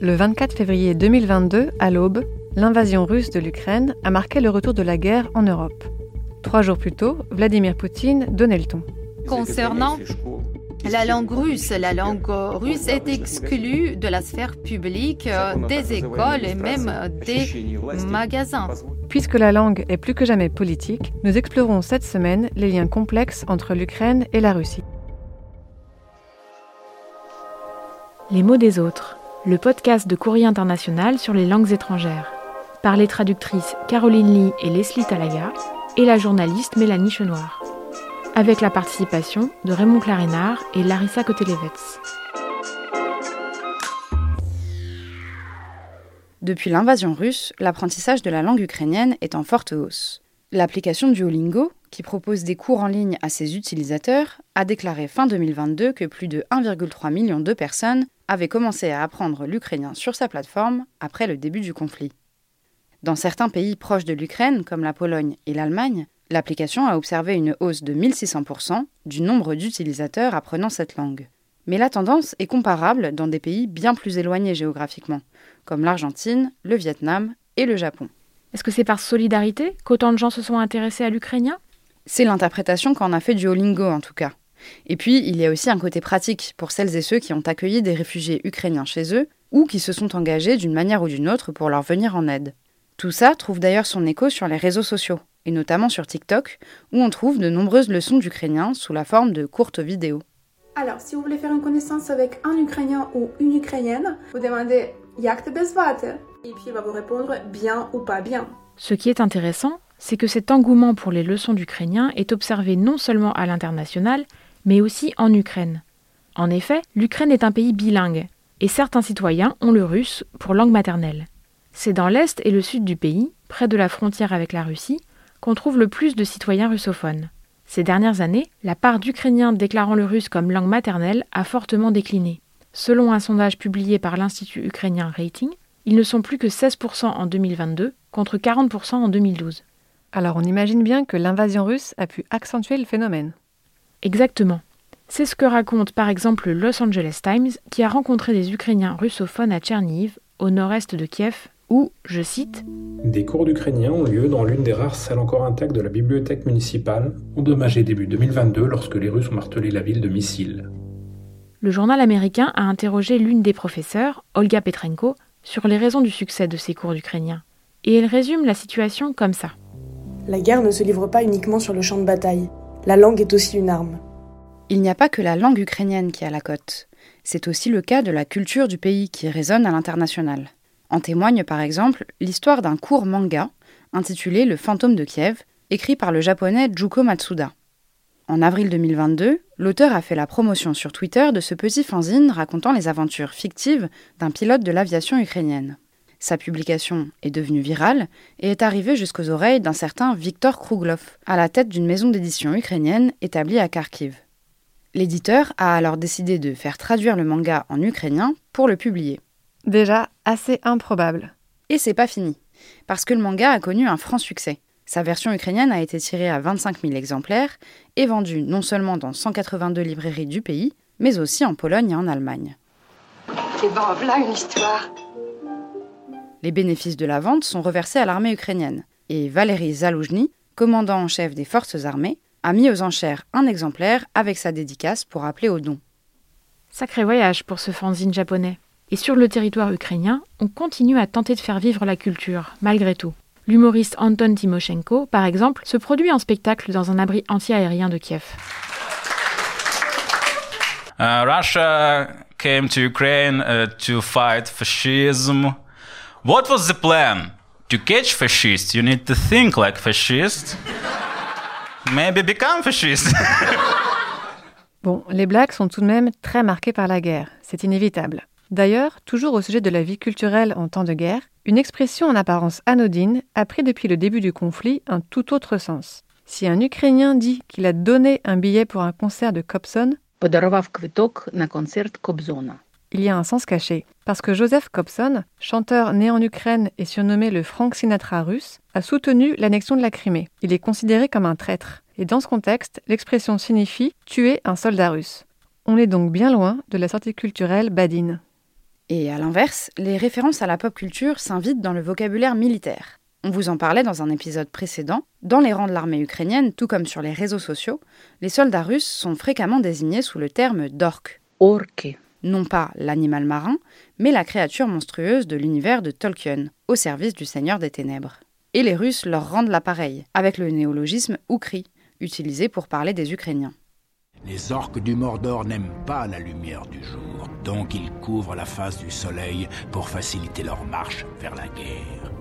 Le 24 février 2022, à l'aube, l'invasion russe de l'Ukraine a marqué le retour de la guerre en Europe. Trois jours plus tôt, Vladimir Poutine donnait le ton. Concernant la langue russe, la langue russe est exclue de la sphère publique, euh, des écoles et même des magasins. Puisque la langue est plus que jamais politique, nous explorons cette semaine les liens complexes entre l'Ukraine et la Russie. Les mots des autres, le podcast de Courrier International sur les langues étrangères, par les traductrices Caroline Lee et Leslie Talaga et la journaliste Mélanie Chenoir, avec la participation de Raymond Clarinard et Larissa Kotelevets. Depuis l'invasion russe, l'apprentissage de la langue ukrainienne est en forte hausse. L'application Duolingo, qui propose des cours en ligne à ses utilisateurs, a déclaré fin 2022 que plus de 1,3 million de personnes avaient commencé à apprendre l'ukrainien sur sa plateforme après le début du conflit. Dans certains pays proches de l'Ukraine, comme la Pologne et l'Allemagne, l'application a observé une hausse de 1600% du nombre d'utilisateurs apprenant cette langue. Mais la tendance est comparable dans des pays bien plus éloignés géographiquement, comme l'Argentine, le Vietnam et le Japon. Est-ce que c'est par solidarité qu'autant de gens se sont intéressés à l'ukrainien? C'est l'interprétation qu'en a fait Duolingo en tout cas. Et puis, il y a aussi un côté pratique pour celles et ceux qui ont accueilli des réfugiés ukrainiens chez eux ou qui se sont engagés d'une manière ou d'une autre pour leur venir en aide. Tout ça trouve d'ailleurs son écho sur les réseaux sociaux, et notamment sur TikTok, où on trouve de nombreuses leçons d'ukrainien sous la forme de courtes vidéos. Alors, si vous voulez faire une connaissance avec un Ukrainien ou une Ukrainienne, vous demandez Jak te Et puis il va vous répondre bien ou pas bien. Ce qui est intéressant, c'est que cet engouement pour les leçons d'ukrainien est observé non seulement à l'international, mais aussi en Ukraine. En effet, l'Ukraine est un pays bilingue, et certains citoyens ont le russe pour langue maternelle. C'est dans l'est et le sud du pays, près de la frontière avec la Russie, qu'on trouve le plus de citoyens russophones. Ces dernières années, la part d'Ukrainiens déclarant le russe comme langue maternelle a fortement décliné. Selon un sondage publié par l'Institut ukrainien Rating, ils ne sont plus que 16% en 2022 contre 40% en 2012. Alors on imagine bien que l'invasion russe a pu accentuer le phénomène. Exactement. C'est ce que raconte par exemple le Los Angeles Times qui a rencontré des Ukrainiens russophones à Tcherniv, au nord-est de Kiev, où, je cite, Des cours d'ukrainien ont lieu dans l'une des rares salles encore intactes de la bibliothèque municipale, endommagée début 2022 lorsque les Russes ont martelé la ville de missiles. Le journal américain a interrogé l'une des professeurs, Olga Petrenko, sur les raisons du succès de ces cours d'ukrainien. Et elle résume la situation comme ça. La guerre ne se livre pas uniquement sur le champ de bataille. La langue est aussi une arme. Il n'y a pas que la langue ukrainienne qui a la cote. C'est aussi le cas de la culture du pays qui résonne à l'international. En témoigne par exemple l'histoire d'un court manga intitulé Le fantôme de Kiev, écrit par le japonais Juko Matsuda. En avril 2022, l'auteur a fait la promotion sur Twitter de ce petit fanzine racontant les aventures fictives d'un pilote de l'aviation ukrainienne. Sa publication est devenue virale et est arrivée jusqu'aux oreilles d'un certain Viktor Kruglov, à la tête d'une maison d'édition ukrainienne établie à Kharkiv. L'éditeur a alors décidé de faire traduire le manga en ukrainien pour le publier. Déjà assez improbable. Et c'est pas fini, parce que le manga a connu un franc succès. Sa version ukrainienne a été tirée à 25 000 exemplaires et vendue non seulement dans 182 librairies du pays, mais aussi en Pologne et en Allemagne. Et ben voilà une histoire. Les bénéfices de la vente sont reversés à l'armée ukrainienne. Et Valéry Zaloujny, commandant en chef des forces armées, a mis aux enchères un exemplaire avec sa dédicace pour appeler au don. Sacré voyage pour ce fanzine japonais. Et sur le territoire ukrainien, on continue à tenter de faire vivre la culture, malgré tout. L'humoriste Anton Timoshenko, par exemple, se produit en spectacle dans un abri anti-aérien de Kiev. Uh, Russia came to Ukraine uh, to fight fascism. What was the plan? To catch fascists, you need to think like fascists. Maybe become fascist. bon, les blagues sont tout de même très marquées par la guerre, c'est inévitable. D'ailleurs, toujours au sujet de la vie culturelle en temps de guerre, une expression en apparence anodine a pris depuis le début du conflit un tout autre sens. Si un Ukrainien dit qu'il a donné un billet pour un concert de Kobson, il y a un sens caché, parce que Joseph Kobson, chanteur né en Ukraine et surnommé le Frank Sinatra russe, a soutenu l'annexion de la Crimée. Il est considéré comme un traître, et dans ce contexte, l'expression signifie tuer un soldat russe. On est donc bien loin de la sortie culturelle badine. Et à l'inverse, les références à la pop culture s'invitent dans le vocabulaire militaire. On vous en parlait dans un épisode précédent. Dans les rangs de l'armée ukrainienne, tout comme sur les réseaux sociaux, les soldats russes sont fréquemment désignés sous le terme d'orque. Orque. Non pas l'animal marin, mais la créature monstrueuse de l'univers de Tolkien, au service du Seigneur des Ténèbres. Et les Russes leur rendent l'appareil, avec le néologisme Oukri, utilisé pour parler des Ukrainiens. Les orques du Mordor n'aiment pas la lumière du jour, donc ils couvrent la face du soleil pour faciliter leur marche vers la guerre.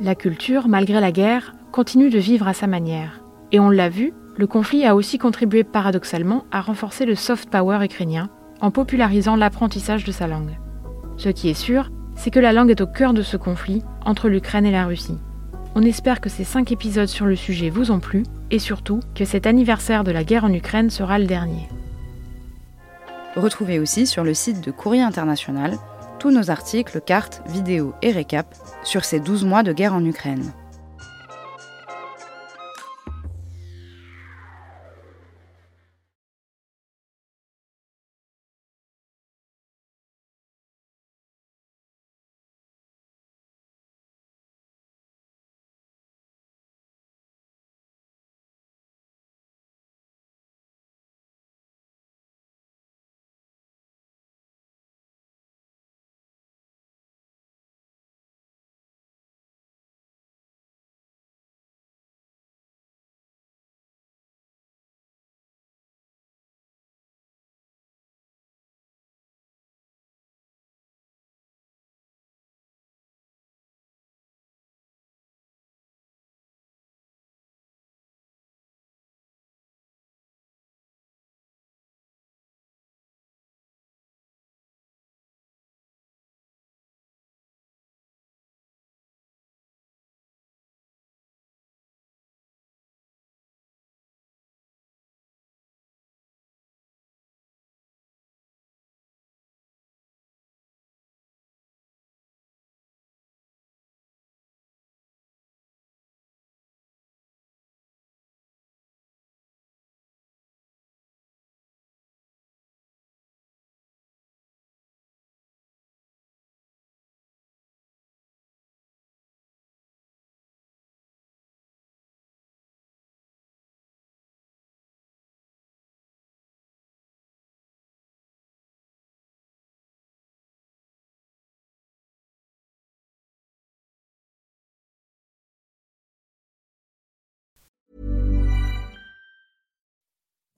La culture, malgré la guerre, continue de vivre à sa manière. Et on l'a vu, le conflit a aussi contribué paradoxalement à renforcer le soft power ukrainien en popularisant l'apprentissage de sa langue. Ce qui est sûr, c'est que la langue est au cœur de ce conflit entre l'Ukraine et la Russie. On espère que ces cinq épisodes sur le sujet vous ont plu et surtout que cet anniversaire de la guerre en Ukraine sera le dernier. Retrouvez aussi sur le site de Courrier International tous nos articles, cartes, vidéos et récaps sur ces 12 mois de guerre en Ukraine.